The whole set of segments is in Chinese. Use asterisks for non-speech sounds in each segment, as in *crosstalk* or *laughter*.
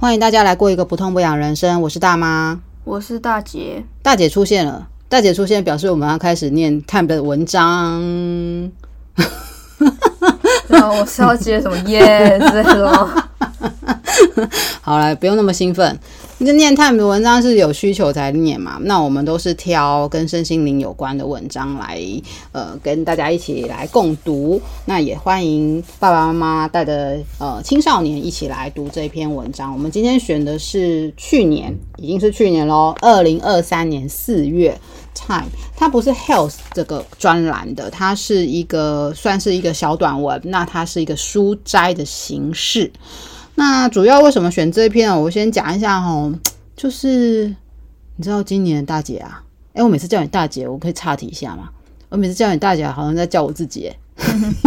欢迎大家来过一个不痛不痒人生。我是大妈，我是大姐。大姐出现了，大姐出现表示我们要开始念 Time 的文章。然后我是要接什么耶之类的吗？*laughs* 好了，不用那么兴奋。那念 Time 的文章是有需求才念嘛？那我们都是挑跟身心灵有关的文章来，呃，跟大家一起来共读。那也欢迎爸爸妈妈带着呃青少年一起来读这篇文章。我们今天选的是去年，已经是去年喽，二零二三年四月 Time。它不是 Health 这个专栏的，它是一个算是一个小短文。那它是一个书斋的形式。那主要为什么选这一篇啊？我先讲一下哈，就是你知道今年大姐啊，诶、我每次叫你大姐，我可以岔题一下吗？我每次叫你大姐，好像在叫我自己，*laughs*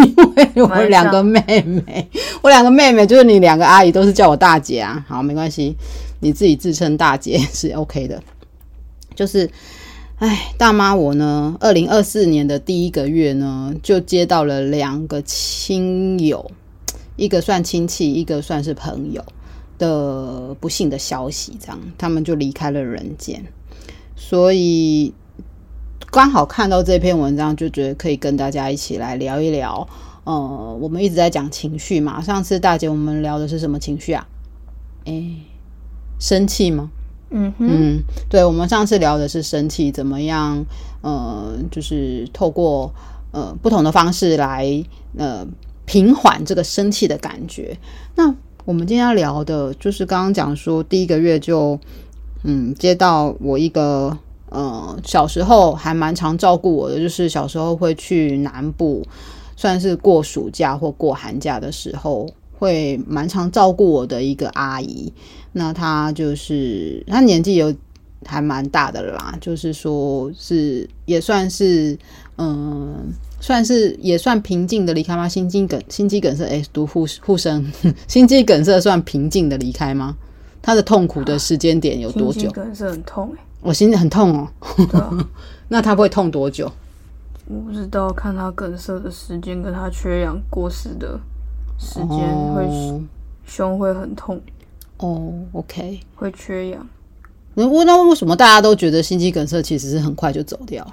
因为我两个妹妹，我两个妹妹就是你两个阿姨都是叫我大姐啊。好，没关系，你自己自称大姐是 OK 的。就是，哎，大妈我呢，二零二四年的第一个月呢，就接到了两个亲友。一个算亲戚，一个算是朋友的不幸的消息，这样他们就离开了人间。所以刚好看到这篇文章，就觉得可以跟大家一起来聊一聊。呃，我们一直在讲情绪嘛，上次大姐我们聊的是什么情绪啊？诶，生气吗？嗯哼嗯，对，我们上次聊的是生气怎么样？呃，就是透过呃不同的方式来呃。平缓这个生气的感觉。那我们今天要聊的就是刚刚讲说，第一个月就嗯接到我一个呃小时候还蛮常照顾我的，就是小时候会去南部，算是过暑假或过寒假的时候，会蛮常照顾我的一个阿姨。那她就是她年纪有还蛮大的啦，就是说是也算是嗯。算是也算平静的离开吗？心肌梗心肌梗塞，哎，读护护生，*laughs* 心肌梗塞算平静的离开吗？他的痛苦的时间点有多久？心肌梗塞很痛哎、欸，我、哦、心里很痛哦。对啊、*laughs* 那他会痛多久？我不知道，看他梗塞的时间跟他缺氧过世的时间会、哦、胸会很痛哦。OK，会缺氧。那那为什么大家都觉得心肌梗塞其实是很快就走掉？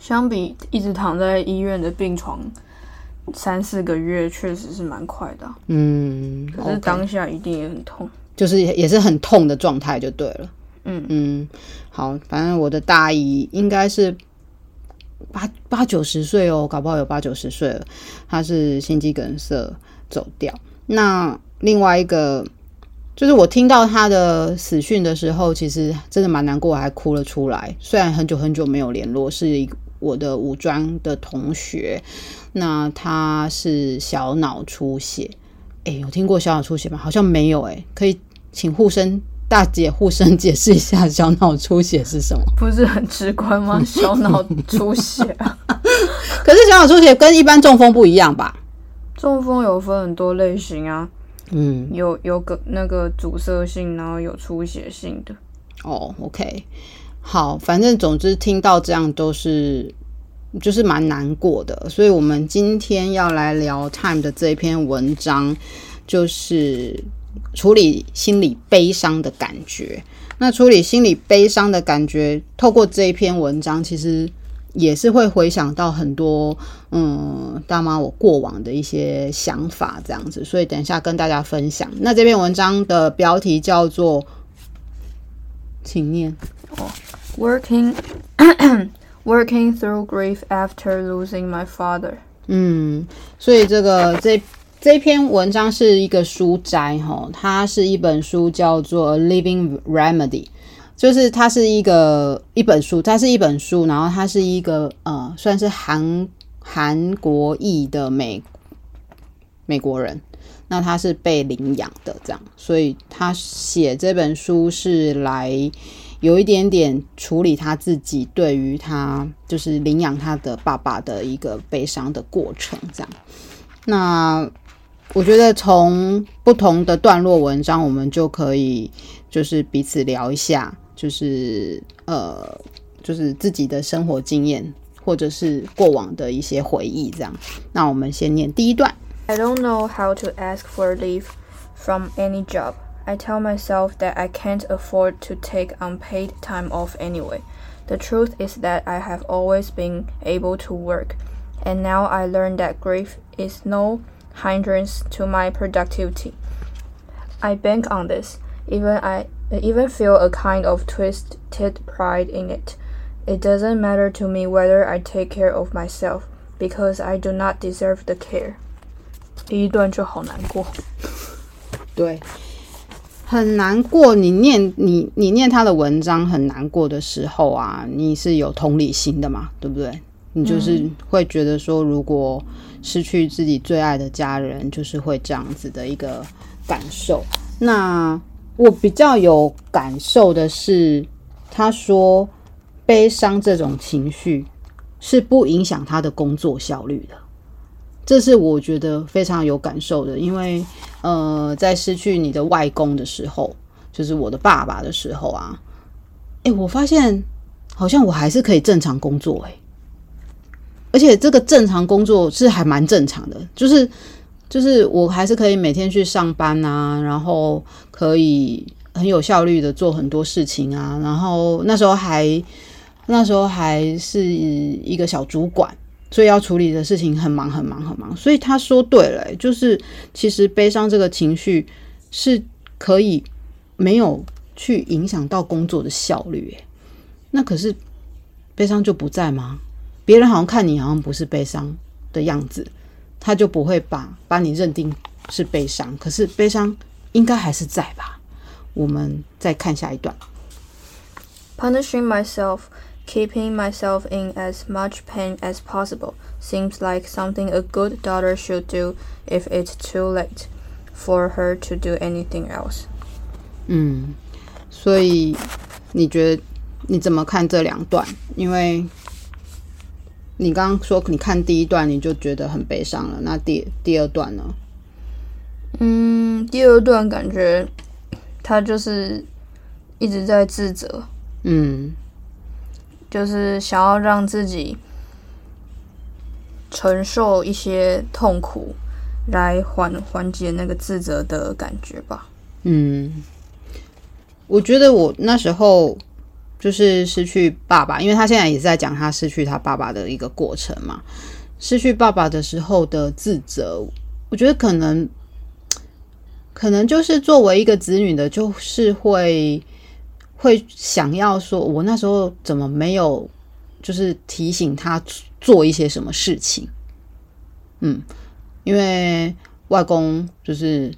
相比一直躺在医院的病床三四个月，确实是蛮快的啊。嗯，可是当下一定也很痛，就是也是很痛的状态就对了。嗯嗯，好，反正我的大姨应该是八八九十岁哦，搞不好有八九十岁了。她是心肌梗塞走掉。那另外一个就是我听到她的死讯的时候，其实真的蛮难过，还哭了出来。虽然很久很久没有联络，是一个。我的五专的同学，那他是小脑出血，哎、欸，有听过小脑出血吗？好像没有、欸，哎，可以请护生大姐护生解释一下小脑出血是什么？*laughs* 不是很直观吗？*laughs* 小脑出血啊，*laughs* 可是小脑出血跟一般中风不一样吧？中风有分很多类型啊，嗯，有有个那个阻塞性，然后有出血性的。哦，OK。好，反正总之听到这样都是就是蛮难过的，所以我们今天要来聊 Time 的这一篇文章，就是处理心理悲伤的感觉。那处理心理悲伤的感觉，透过这一篇文章，其实也是会回想到很多嗯，大妈我过往的一些想法这样子，所以等一下跟大家分享。那这篇文章的标题叫做，请念。哦 Working, *coughs* working through grief after losing my father。嗯，所以这个这这篇文章是一个书斋哈，它是一本书，叫做《Living Remedy》，就是它是一个一本书，它是一本书，然后它是一个呃，算是韩韩国裔的美美国人，那他是被领养的这样，所以他写这本书是来。有一点点处理他自己对于他就是领养他的爸爸的一个悲伤的过程，这样。那我觉得从不同的段落文章，我们就可以就是彼此聊一下，就是呃，就是自己的生活经验或者是过往的一些回忆，这样。那我们先念第一段。I don't know how to ask for leave from any job. I tell myself that I can't afford to take unpaid time off anyway. The truth is that I have always been able to work, and now I learn that grief is no hindrance to my productivity. I bank on this, even I even feel a kind of twisted pride in it. It doesn't matter to me whether I take care of myself, because I do not deserve the care. 第一段就好难过，对， 很难过。你念你你念他的文章很难过的时候啊，你是有同理心的嘛？对不对？你就是会觉得说，如果失去自己最爱的家人，就是会这样子的一个感受。那我比较有感受的是，他说悲伤这种情绪是不影响他的工作效率的，这是我觉得非常有感受的。因为呃，在失去你的外公的时候，就是我的爸爸的时候啊，哎，我发现好像我还是可以正常工作，哎，而且这个正常工作是还蛮正常的，就是。就是我还是可以每天去上班啊，然后可以很有效率的做很多事情啊，然后那时候还那时候还是一个小主管，所以要处理的事情很忙很忙很忙。所以他说对了，就是其实悲伤这个情绪是可以没有去影响到工作的效率欸。那可是悲伤就不在吗？别人好像看你好像不是悲伤的样子。他就不会把把你认定是悲伤，可是悲伤应该还是在吧？我们再看下一段。Punishing myself, keeping myself in as much pain as possible, seems like something a good daughter should do if it's too late for her to do anything else. 嗯，所以你觉得你怎么看这两段？因为你刚刚说你看第一段你就觉得很悲伤了，那第第二段呢？嗯，第二段感觉他就是一直在自责，嗯， 就是想要让自己承受一些痛苦，来缓缓解那个自责的感觉吧。嗯，我觉得我那时候。就是失去爸爸，因为他现在也是在讲他失去他爸爸的一个过程嘛。失去爸爸的时候的自责，我觉得可能，可能就是作为一个子女的，就是会会想要说，我那时候怎么没有，就是提醒他做一些什么事情。嗯，因为外公就是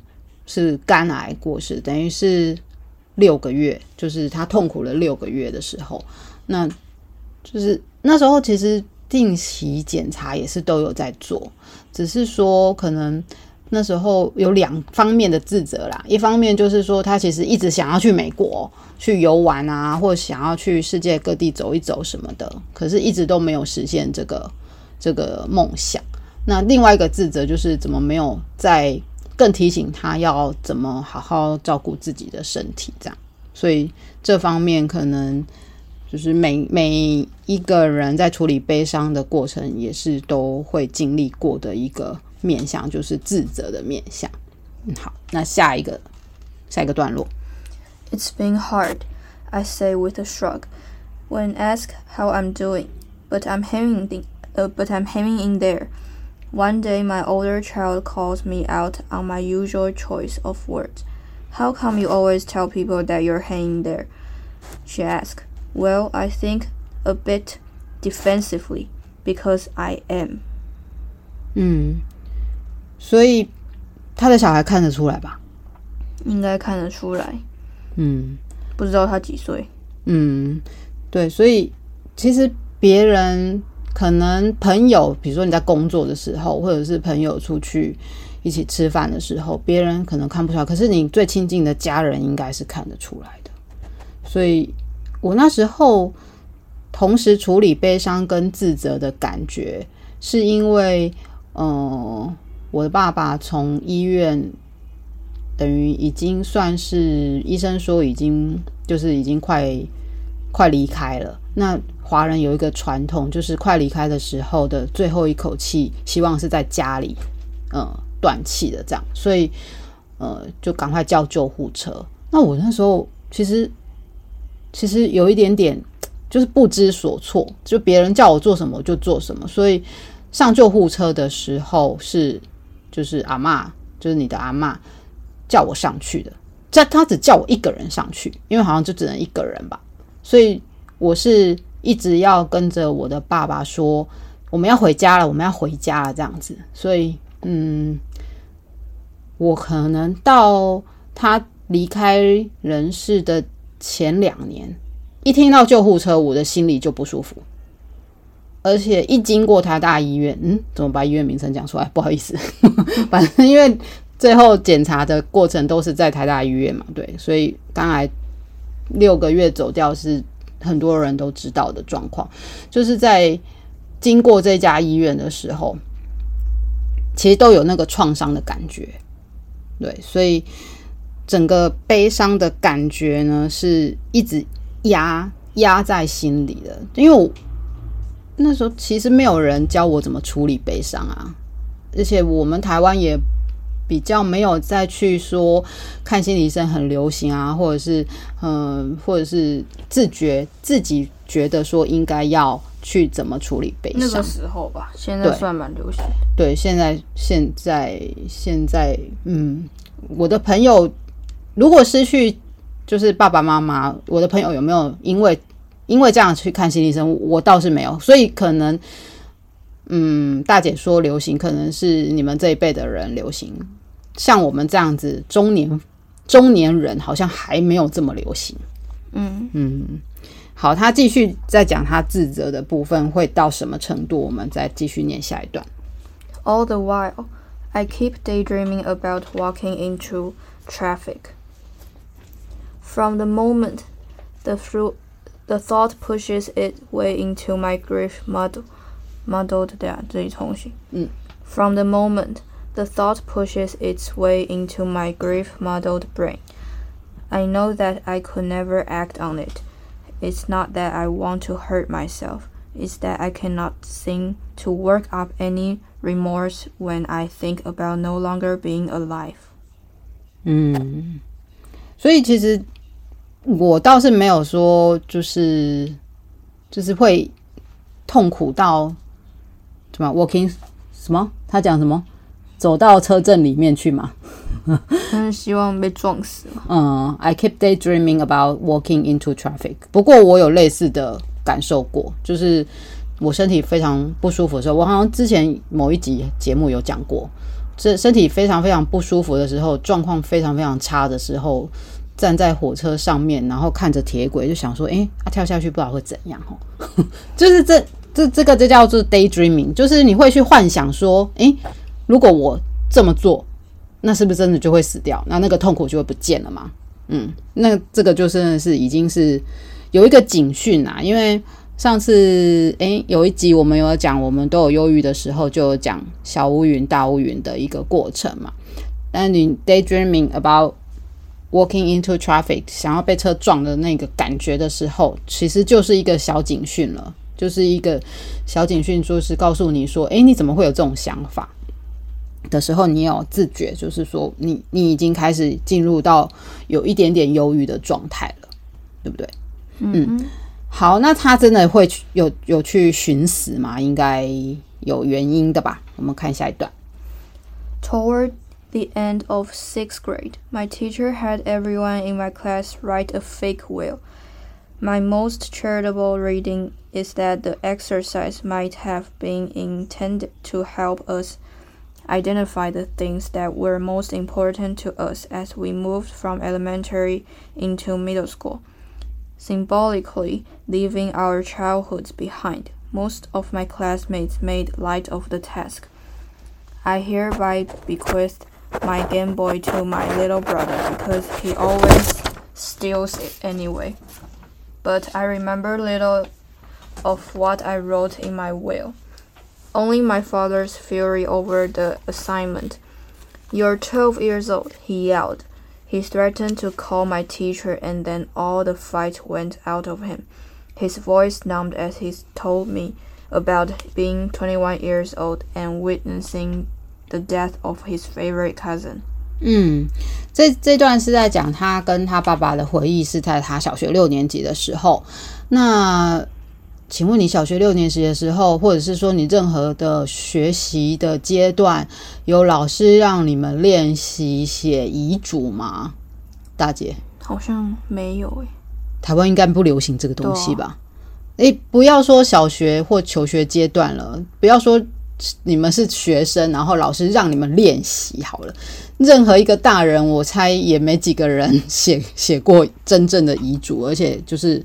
是肝癌过世，等于是。六个月，就是他痛苦了六个月的时候，那就是那时候其实定期检查也是都有在做，只是说可能那时候有两方面的自责啦，一方面就是说他其实一直想要去美国去游玩啊，或想要去世界各地走一走什么的，可是一直都没有实现这个这个梦想。那另外一个自责就是怎么没有在。更提醒他要怎么好好照顾自己的身体，这样，所以这方面可能就是每每一个人在处理悲伤的过程，也是都会经历过的一个面向，就是自责的面向。嗯，好，那下一个下一个段落。It's been hard, I say with a shrug, when asked how I'm doing, but I'm hanging in, uh, but I'm hanging in there. One day, my older child calls me out on my usual choice of words. How come you always tell people that you're hanging there? She asks. Well, I think a bit defensively because I am. 嗯， 所以他的小孩看得出来吧？应该看得出来。嗯，不知道他几岁。嗯，对，所以其实别人。可能朋友，比如说你在工作的时候，或者是朋友出去一起吃饭的时候，别人可能看不出来，可是你最亲近的家人应该是看得出来的。所以我那时候同时处理悲伤跟自责的感觉，是因为，嗯、呃，我的爸爸从医院，等于已经算是医生说已经就是已经快快离开了。那华人有一个传统，就是快离开的时候的最后一口气，希望是在家里，嗯，断气的这样。所以，呃，就赶快叫救护车。那我那时候其实其实有一点点就是不知所措，就别人叫我做什么就做什么。所以上救护车的时候是就是阿嬷，就是你的阿嬷叫我上去的。这他只叫我一个人上去，因为好像就只能一个人吧。所以我是一直要跟着我的爸爸说，我们要回家了，我们要回家了这样子。所以嗯，我可能到他。离开人世的前两年，一听到救护车，我的心里就不舒服。而且一经过台大医院，嗯，怎么把医院名称讲出来？不好意思，*laughs* 反正因为最后检查的过程都是在台大医院嘛，对，所以刚才六个月走掉是很多人都知道的状况。就是在经过这家医院的时候，其实都有那个创伤的感觉，对，所以。整个悲伤的感觉呢，是一直压压在心里的。因为我那时候其实没有人教我怎么处理悲伤啊，而且我们台湾也比较没有再去说看心理医生很流行啊，或者是嗯，或者是自觉自己觉得说应该要去怎么处理悲伤。那个时候吧，现在算蛮流行。对，现在现在现在，嗯，我的朋友。如果失去就是爸爸妈妈，我的朋友有没有因为因为这样去看心理医生？我倒是没有，所以可能，嗯，大姐说流行，可能是你们这一辈的人流行，像我们这样子中年中年人，好像还没有这么流行。嗯嗯，好，他继续再讲他自责的部分会到什么程度？我们再继续念下一段。All the while, I keep daydreaming about walking into traffic. From the moment the through the thought pushes its way into my grief muddled muddled 对啊，这里重新。嗯。From the moment the thought pushes its way into my grief muddled brain, I know that I could never act on it. It's not that I want to hurt myself. It's that I cannot seem to work up any remorse when I think about no longer being alive. 嗯，所以其实。 我倒是没有说，就是就是会痛苦到什么 walking 什么？他讲什么？走到车阵里面去嘛？*laughs* 但是希望被撞死。嗯，I keep daydreaming about walking into traffic。不过我有类似的感受过，就是我身体非常不舒服的时候，我好像之前某一集节目有讲过，这身体非常非常不舒服的时候，状况非常非常差的时候。站在火车上面，然后看着铁轨，就想说：“诶，啊，跳下去不知道会怎样哦。*laughs* ”就是这这这个，这叫做 daydreaming，就是你会去幻想说：“诶，如果我这么做，那是不是真的就会死掉？那那个痛苦就会不见了吗？”嗯，那这个就真的是已经是有一个警讯啊。因为上次诶有一集我们有讲，我们都有忧郁的时候，就有讲小乌云大乌云的一个过程嘛。但你 daydreaming about Walking into traffic，想要被车撞的那个感觉的时候，其实就是一个小警讯了，就是一个小警讯，就是告诉你说，诶，你怎么会有这种想法的时候，你有自觉，就是说你，你你已经开始进入到有一点点忧郁的状态了，对不对？嗯，嗯，好，那他真的会有有去寻死吗？应该有原因的吧？我们看下一段。Toward the end of sixth grade, my teacher had everyone in my class write a fake will. My most charitable reading is that the exercise might have been intended to help us identify the things that were most important to us as we moved from elementary into middle school, symbolically leaving our childhoods behind. Most of my classmates made light of the task. I hereby bequeath my Game Boy to my little brother because he always steals it anyway. But I remember little of what I wrote in my will. Only my father's fury over the assignment. You're 12 years old, he yelled. He threatened to call my teacher, and then all the fight went out of him. His voice numbed as he told me about being 21 years old and witnessing the death of his favorite cousin. 嗯，这这段是在讲他跟他爸爸的回忆，是在他小学六年级的时候。那请问你小学六年级的时候，或者是说你任何的学习的阶段，有老师让你们练习写遗嘱吗？大姐，好像没有诶、欸。台湾应该不流行这个东西吧？诶、啊，不要说小学或求学阶段了，不要说你们是学生，然后老师让你们练习好了。任何一个大人，我猜也没几个人 *laughs* 写写过真正的遗嘱，而且就是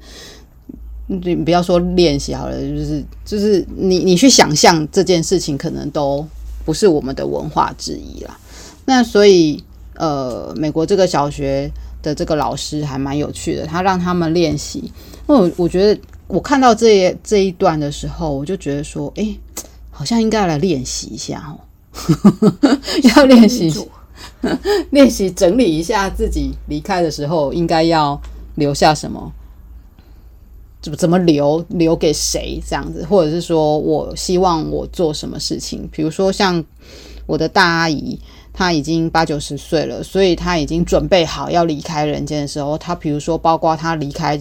你不要说练习好了，就是就是你你去想象这件事情，可能都不是我们的文化之一啦。那所以呃，美国这个小学的这个老师还蛮有趣的，他让他们练习。那我我觉得我看到这这一段的时候，我就觉得说，哎、欸，好像应该来练习一下哦，*laughs* 要练习。*laughs* 练习整理一下自己离开的时候应该要留下什么，怎么怎么留，留给谁这样子，或者是说我希望我做什么事情，比如说像我的大阿姨，她已经八九十岁了，所以她已经准备好要离开人间的时候，她比如说包括她离开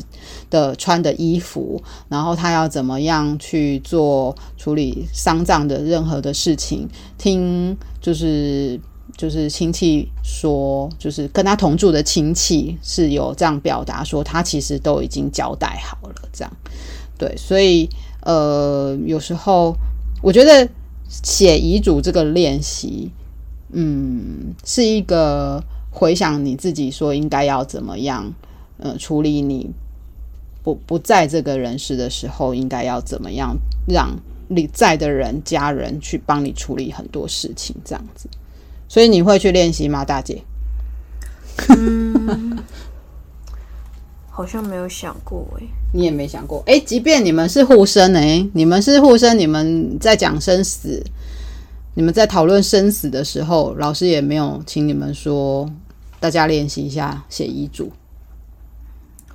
的穿的衣服，然后她要怎么样去做处理丧葬的任何的事情，听就是。就是亲戚说，就是跟他同住的亲戚是有这样表达说，他其实都已经交代好了，这样对，所以呃，有时候我觉得写遗嘱这个练习，嗯，是一个回想你自己说应该要怎么样，呃，处理你不不在这个人世的时候，应该要怎么样让你在的人家人去帮你处理很多事情，这样子。所以你会去练习吗，大姐？*laughs* 好像没有想过诶。你也没想过诶，即便你们是护生诶，你们是护生，你们在讲生死，你们在讨论生死的时候，老师也没有请你们说，大家练习一下写遗嘱。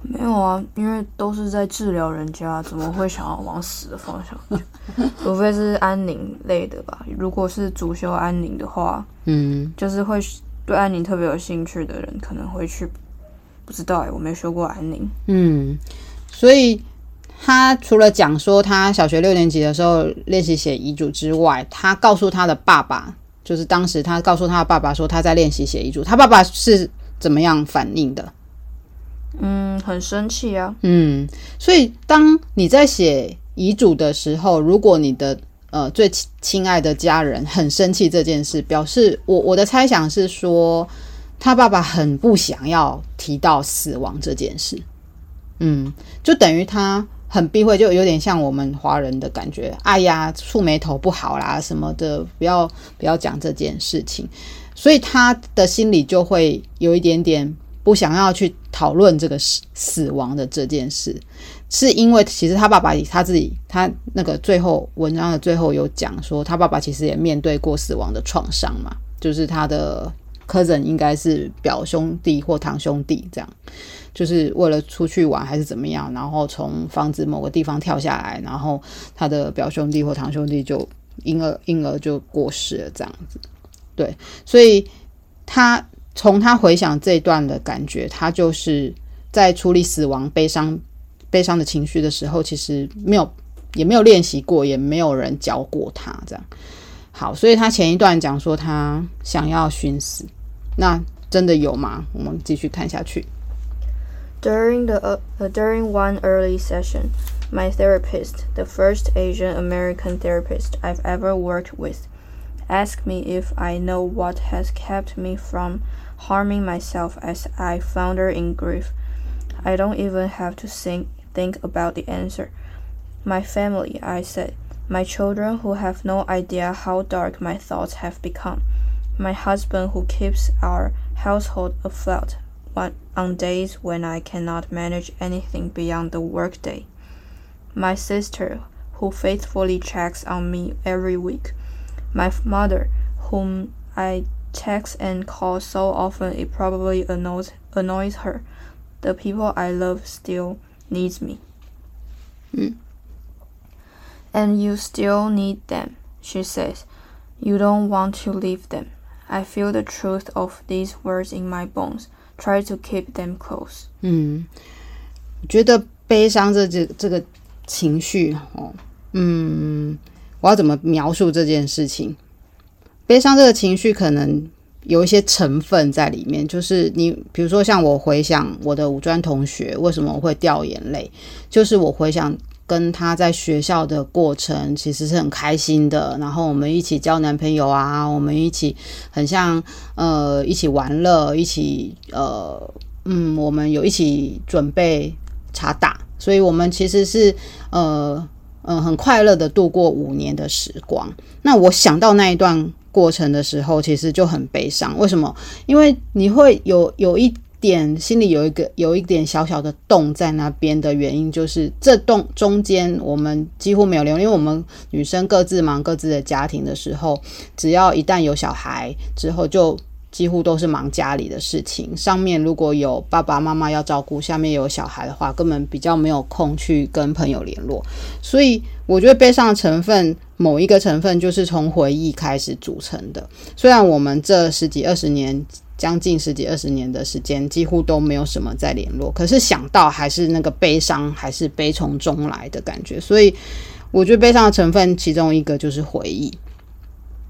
没有啊，因为都是在治疗人家，怎么会想要往死的方向去？*laughs* 除非是安宁类的吧。如果是主修安宁的话，嗯，就是会对安宁特别有兴趣的人可能会去。不知道哎，我没学过安宁。嗯，所以他除了讲说他小学六年级的时候练习写遗嘱之外，他告诉他的爸爸，就是当时他告诉他的爸爸说他在练习写遗嘱，他爸爸是怎么样反应的？嗯，很生气啊。嗯，所以当你在写遗嘱的时候，如果你的呃最亲爱的家人很生气这件事，表示我我的猜想是说，他爸爸很不想要提到死亡这件事。嗯，就等于他很避讳，就有点像我们华人的感觉。哎呀，触霉头不好啦，什么的，不要不要讲这件事情。所以他的心里就会有一点点。不想要去讨论这个死死亡的这件事，是因为其实他爸爸他自己，他那个最后文章的最后有讲说，他爸爸其实也面对过死亡的创伤嘛，就是他的 cousin 应该是表兄弟或堂兄弟这样，就是为了出去玩还是怎么样，然后从房子某个地方跳下来，然后他的表兄弟或堂兄弟就因而因而就过世了这样子，对，所以他。从他回想这段的感觉，他就是在处理死亡、悲伤、悲伤的情绪的时候，其实没有，也没有练习过，也没有人教过他这样。好，所以他前一段讲说他想要寻死，那真的有吗？我们继续看下去。During the uh, during one early session, my therapist, the first Asian American therapist I've ever worked with, asked me if I know what has kept me from harming myself as I founder in grief. I don't even have to think, think about the answer. My family, I said. My children who have no idea how dark my thoughts have become. My husband who keeps our household afloat on days when I cannot manage anything beyond the workday. My sister who faithfully checks on me every week. My mother whom I text and call so often it probably annoys annoys her. The people I love still needs me. Mm. And you still need them, she says. You don't want to leave them. I feel the truth of these words in my bones. Try to keep them close. 嗯，觉得悲伤这这这个情绪哦，嗯，我要怎么描述这件事情？悲伤这个情绪可能有一些成分在里面，就是你比如说像我回想我的五专同学为什么我会掉眼泪，就是我回想跟他在学校的过程其实是很开心的，然后我们一起交男朋友啊，我们一起很像呃一起玩乐，一起呃嗯，我们有一起准备查打，所以我们其实是呃嗯、呃、很快乐的度过五年的时光。那我想到那一段。过程的时候，其实就很悲伤。为什么？因为你会有有一点心里有一个有一点小小的洞在那边的原因，就是这洞中间我们几乎没有联络，因为我们女生各自忙各自的家庭的时候，只要一旦有小孩之后，就几乎都是忙家里的事情。上面如果有爸爸妈妈要照顾，下面有小孩的话，根本比较没有空去跟朋友联络。所以我觉得悲伤的成分。某一个成分就是从回忆开始组成的。虽然我们这十几二十年，将近十几二十年的时间，几乎都没有什么在联络，可是想到还是那个悲伤，还是悲从中来的感觉。所以我觉得悲伤的成分，其中一个就是回忆，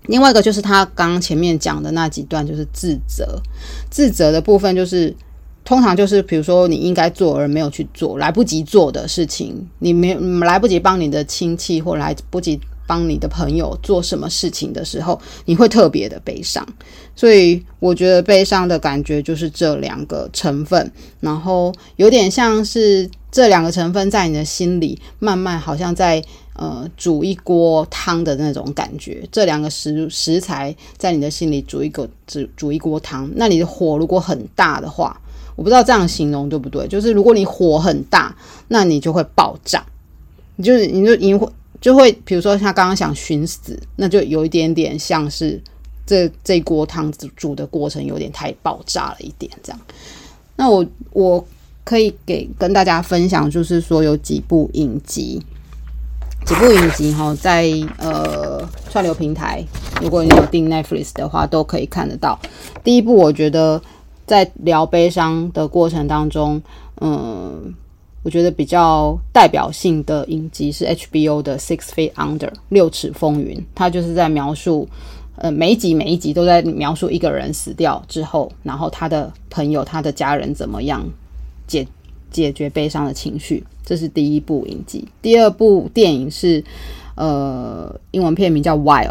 另外一个就是他刚刚前面讲的那几段，就是自责。自责的部分就是，通常就是比如说你应该做而没有去做，来不及做的事情，你没来不及帮你的亲戚，或来不及。帮你的朋友做什么事情的时候，你会特别的悲伤。所以我觉得悲伤的感觉就是这两个成分，然后有点像是这两个成分在你的心里慢慢好像在呃煮一锅汤的那种感觉。这两个食食材在你的心里煮一个煮煮一锅汤，那你的火如果很大的话，我不知道这样形容对不对？就是如果你火很大，那你就会爆炸，你就是你就你会。就会，比如说他刚刚想寻死，那就有一点点像是这这锅汤煮煮的过程有点太爆炸了一点，这样。那我我可以给跟大家分享，就是说有几部影集，几部影集哈，在呃串流平台，如果你有订 Netflix 的话，都可以看得到。第一部我觉得在聊悲伤的过程当中，嗯。我觉得比较代表性的影集是 HBO 的《Six Feet Under》六尺风云，它就是在描述，呃，每一集每一集都在描述一个人死掉之后，然后他的朋友、他的家人怎么样解解决悲伤的情绪。这是第一部影集。第二部电影是，呃，英文片名叫《Wild》，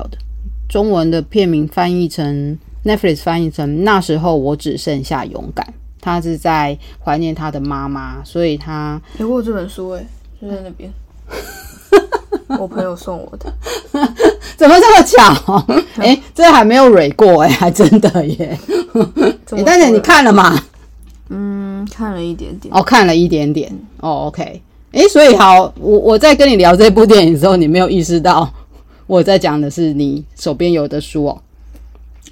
中文的片名翻译成 Netflix 翻译成那时候我只剩下勇敢。他是在怀念他的妈妈，所以他有过这本书哎，就在那边，*laughs* 我朋友送我的，怎么这么巧？哎、欸，这还没有蕊过哎，还真的耶！*laughs* 哎，大姐你看了吗？嗯，看了一点点。哦，看了一点点。哦，OK。哎、欸，所以好，我我在跟你聊这部电影的时候，你没有意识到我在讲的是你手边有的书哦，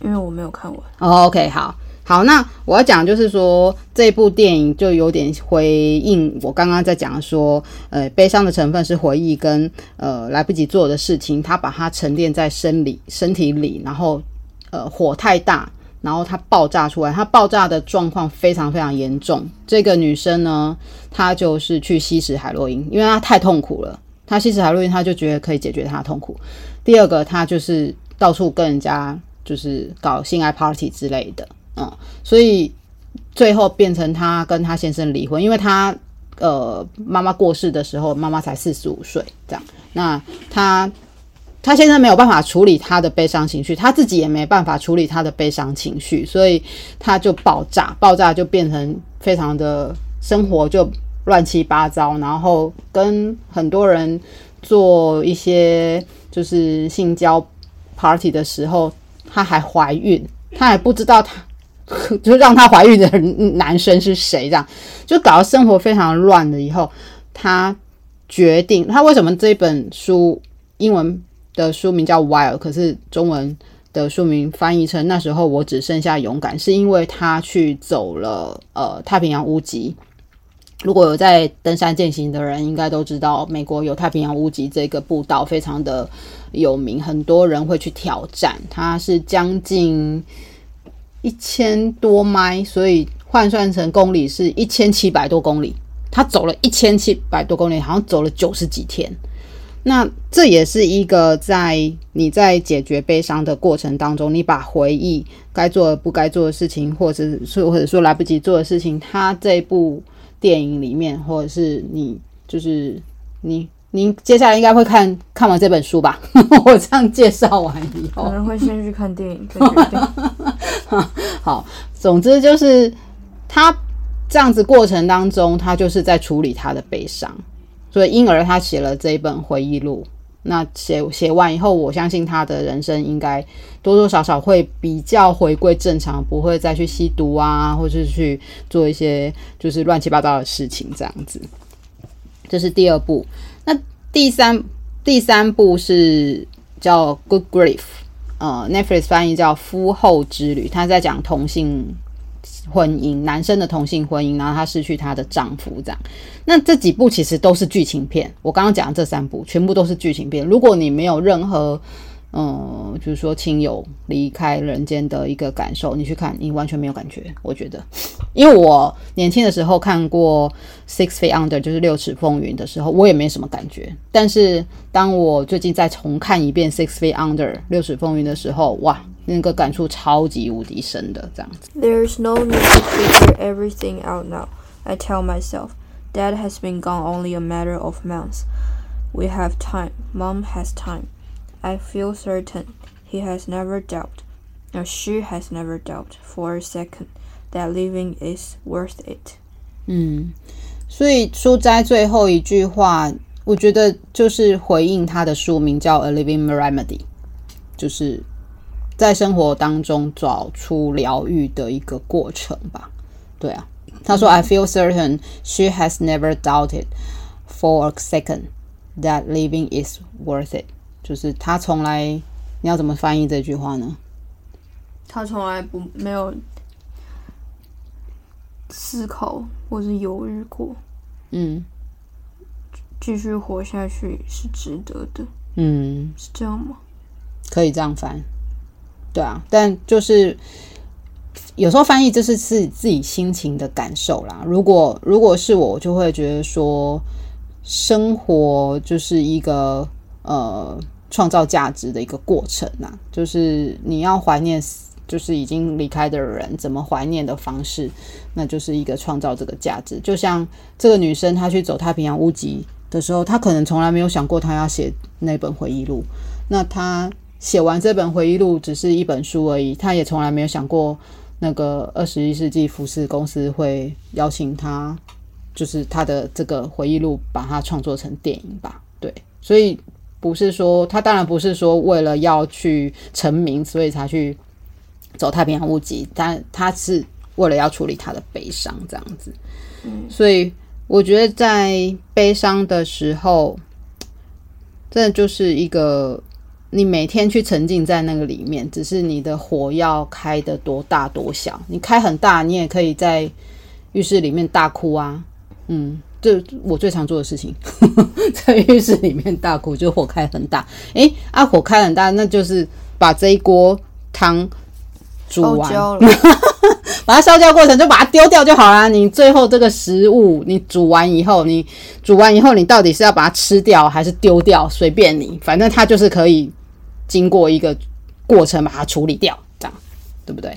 因为我没有看完。哦，OK，好。好，那我要讲就是说，这部电影就有点回应我刚刚在讲说，呃，悲伤的成分是回忆跟呃来不及做的事情，它把它沉淀在生理身体里，然后呃火太大，然后它爆炸出来，它爆炸的状况非常非常严重。这个女生呢，她就是去吸食海洛因，因为她太痛苦了，她吸食海洛因，她就觉得可以解决她的痛苦。第二个，她就是到处跟人家就是搞性爱 party 之类的。嗯，所以最后变成他跟他先生离婚，因为他呃妈妈过世的时候，妈妈才四十五岁，这样。那他他先生没有办法处理他的悲伤情绪，他自己也没办法处理他的悲伤情绪，所以他就爆炸，爆炸就变成非常的生活就乱七八糟，然后跟很多人做一些就是性交 party 的时候，她还怀孕，她还不知道她。*laughs* 就让她怀孕的男生是谁？这样就搞得生活非常乱了。以后她决定，她为什么这本书英文的书名叫《Wild》，可是中文的书名翻译成那时候我只剩下勇敢，是因为她去走了呃太平洋屋脊，如果有在登山健行的人，应该都知道，美国有太平洋屋脊这个步道非常的有名，很多人会去挑战。它是将近一千多迈，所以换算成公里是一千七百多公里。他走了一千七百多公里，好像走了九十几天。那这也是一个在你在解决悲伤的过程当中，你把回忆该做的、不该做的事情，或者是或者说来不及做的事情，他这部。电影里面，或者是你，就是你，你接下来应该会看看完这本书吧？*laughs* 我这样介绍完以后，可能会先去看电影再决定。*laughs* 好，总之就是他这样子过程当中，他就是在处理他的悲伤，所以因而他写了这一本回忆录。那写写完以后，我相信他的人生应该多多少少会比较回归正常，不会再去吸毒啊，或是去做一些就是乱七八糟的事情这样子。这是第二部。那第三第三部是叫《Good Grief》，呃，Netflix 翻译叫《夫后之旅》，他在讲同性。婚姻，男生的同性婚姻，然后他失去他的丈夫，这样。那这几部其实都是剧情片。我刚刚讲的这三部全部都是剧情片。如果你没有任何，嗯，就是说亲友离开人间的一个感受，你去看，你完全没有感觉。我觉得，因为我年轻的时候看过《Six Feet Under》，就是六尺风云的时候，我也没什么感觉。但是当我最近再重看一遍《Six Feet Under》六尺风云的时候，哇！那个感触超级无敌深的，这样子。There's no need to figure everything out now. I tell myself, Dad has been gone only a matter of months. We have time. Mom has time. I feel certain he has never doubted, or she has never doubted for a second that living is worth it. 嗯，所以书斋最后一句话，我觉得就是回应他的书名叫《A Living Remedy》，就是。在生活当中找出疗愈的一个过程吧。对啊，他说：“I feel certain she has never doubted for a second that living is worth it。” 就是他从来，你要怎么翻译这句话呢？他从来不没有思考或是犹豫过。嗯，继续活下去是值得的。嗯，是这样吗？可以这样翻。对啊，但就是有时候翻译就是自自己心情的感受啦。如果如果是我，我就会觉得说，生活就是一个呃创造价值的一个过程呐。就是你要怀念，就是已经离开的人，怎么怀念的方式，那就是一个创造这个价值。就像这个女生她去走太平洋屋脊的时候，她可能从来没有想过她要写那本回忆录，那她。写完这本回忆录只是一本书而已，她也从来没有想过那个二十一世纪服饰公司会邀请她，就是她的这个回忆录把它创作成电影吧？对，所以不是说他当然不是说为了要去成名，所以才去走太平洋屋脊，但他是为了要处理他的悲伤这样子。嗯，所以我觉得在悲伤的时候，真的就是一个。你每天去沉浸在那个里面，只是你的火要开得多大多小。你开很大，你也可以在浴室里面大哭啊。嗯，这我最常做的事情，*laughs* 在浴室里面大哭，就火开很大。诶，啊，火开很大，那就是把这一锅汤煮完，*laughs* 把它烧焦过程就把它丢掉就好啦。你最后这个食物你煮完以后，你煮完以后，你到底是要把它吃掉还是丢掉？随便你，反正它就是可以。经过一个过程把它处理掉，这样对不对？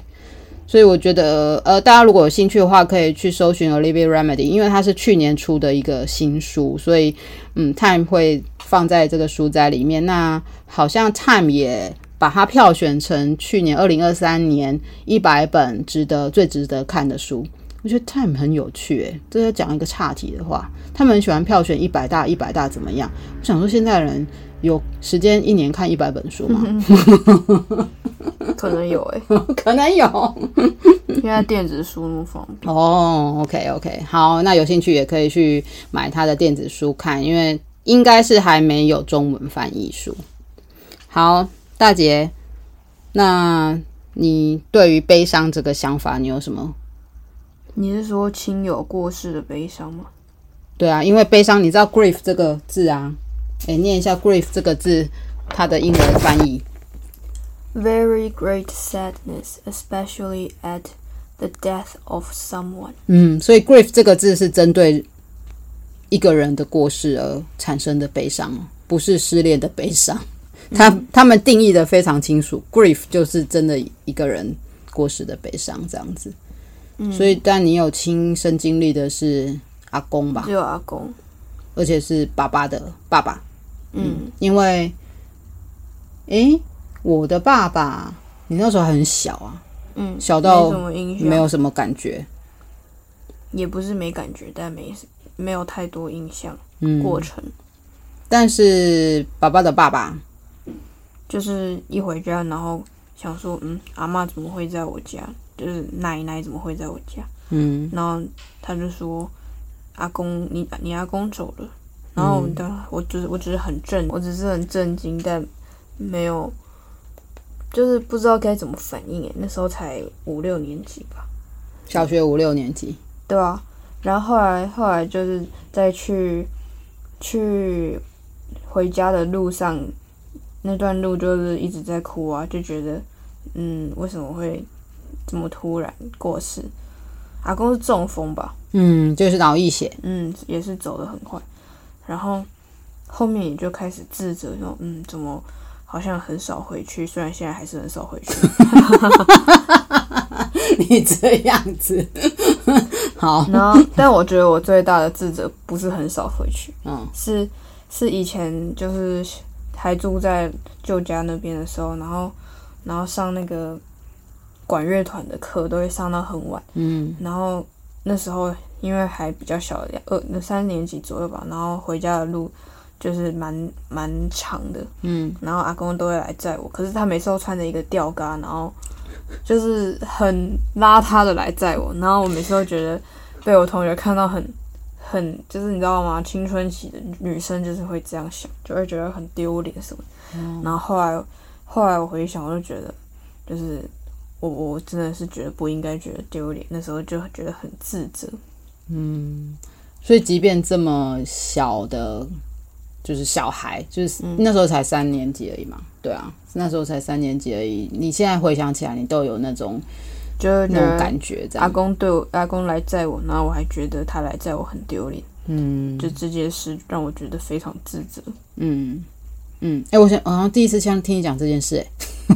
所以我觉得，呃，大家如果有兴趣的话，可以去搜寻《Olivia Remedy》，因为它是去年出的一个新书，所以嗯，Time 会放在这个书斋里面。那好像 Time 也把它票选成去年二零二三年一百本值得最值得看的书。我觉得 Time 很有趣，诶，这要讲一个岔题的话，他们很喜欢票选一百大，一百大怎么样？我想说，现在人。有时间一年看一百本书吗？可能有诶、欸，*laughs* 可能有。现在电子书那么方便哦。OK OK，好，那有兴趣也可以去买他的电子书看，因为应该是还没有中文翻译书。好，大姐，那你对于悲伤这个想法，你有什么你是说亲友过世的悲伤吗？对啊，因为悲伤，你知道 grief 这个字啊？诶，念一下 grief 这个字，它的英文翻译。Very great sadness, especially at the death of someone。嗯，所以 grief 这个字是针对一个人的过世而产生的悲伤，不是失恋的悲伤。他他们定义的非常清楚，grief 就是真的一个人过世的悲伤这样子。嗯，所以但你有亲身经历的是阿公吧？只有阿公，而且是爸爸的爸爸。嗯，嗯，因为，诶，我的爸爸，你那时候还很小啊，嗯，小到没有什么感觉，也不是没感觉，但没没有太多印象。嗯，过程，但是爸爸的爸爸。就是一回家，然后想说，嗯，阿嬷怎么会在我家？就是奶奶怎么会在我家？嗯，然后他就说，阿公，你你阿公走了。然后我们当，我就是我只是很震，我只是很震惊，但没有，就是不知道该怎么反应。诶，那时候才五六年级吧，小学五六年级，对啊。然后后来后来就是在去去回家的路上。那段路就是一直在哭啊，就觉得，嗯，为什么会这么突然过世？阿公是中风吧？嗯，就是脑溢血，嗯，也是走的很快。然后后面也就开始自责，说，嗯，怎么好像很少回去？虽然现在还是很少回去。*laughs* 你这样子，*laughs* 好。然后，但我觉得我最大的自责不是很少回去，嗯，是是以前就是。还住在舅家那边的时候，然后，然后上那个管乐团的课都会上到很晚。嗯，然后那时候因为还比较小，二那三年级左右吧，然后回家的路就是蛮蛮长的。嗯，然后阿公都会来载我，可是他每次都穿着一个吊嘎，然后就是很邋遢的来载我，然后我每次都觉得被我同学看到很。很就是你知道吗？青春期的女生就是会这样想，就会觉得很丢脸什么。嗯、然后后来后来我回想，我就觉得，就是我我真的是觉得不应该觉得丢脸，那时候就觉得很自责。嗯，所以即便这么小的，就是小孩，就是那时候才三年级而已嘛。嗯、对啊，那时候才三年级而已。你现在回想起来，你都有那种。就那种感觉，阿公对我，阿公来载我，然后我还觉得他来载我很丢脸。嗯，就这件事让我觉得非常自责。嗯嗯，哎、欸，我想好像第一次像听你讲这件事，哎，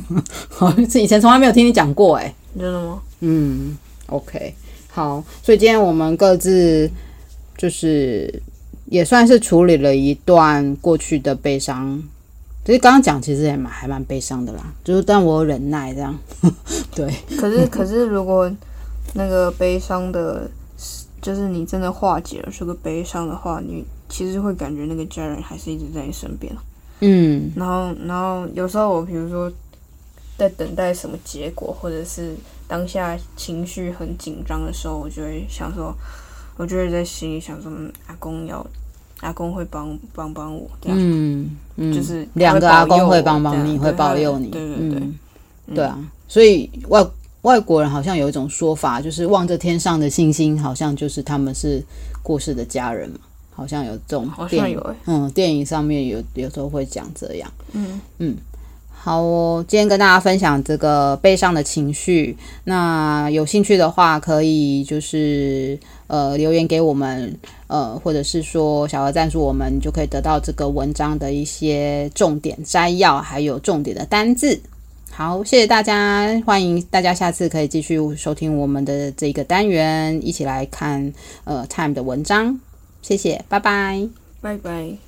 *laughs* 好像是以前从来没有听你讲过，哎，真的吗？嗯，OK，好，所以今天我们各自就是也算是处理了一段过去的悲伤。其实刚刚讲，其实也蛮还蛮悲伤的啦，就是但我忍耐这样，*laughs* 对。可是可是，如果那个悲伤的，就是你真的化解了这个悲伤的话，你其实会感觉那个家人还是一直在你身边。嗯。然后然后有时候我比如说在等待什么结果，或者是当下情绪很紧张的时候，我就会想说，我就会在心里想说，阿公要。阿公会帮帮帮我，这样，嗯，嗯，就是两个阿公会帮帮你，会保佑你，对对对，对啊，所以外外国人好像有一种说法，就是望着天上的星星，好像就是他们是过世的家人嘛，好像有这种，好像有，嗯，电影上面有有时候会讲这样，嗯嗯。好哦，今天跟大家分享这个悲伤的情绪。那有兴趣的话，可以就是呃留言给我们，呃，或者是说小额赞助我们，就可以得到这个文章的一些重点摘要，还有重点的单字。好，谢谢大家，欢迎大家下次可以继续收听我们的这个单元，一起来看呃 Time 的文章。谢谢，拜拜，拜拜。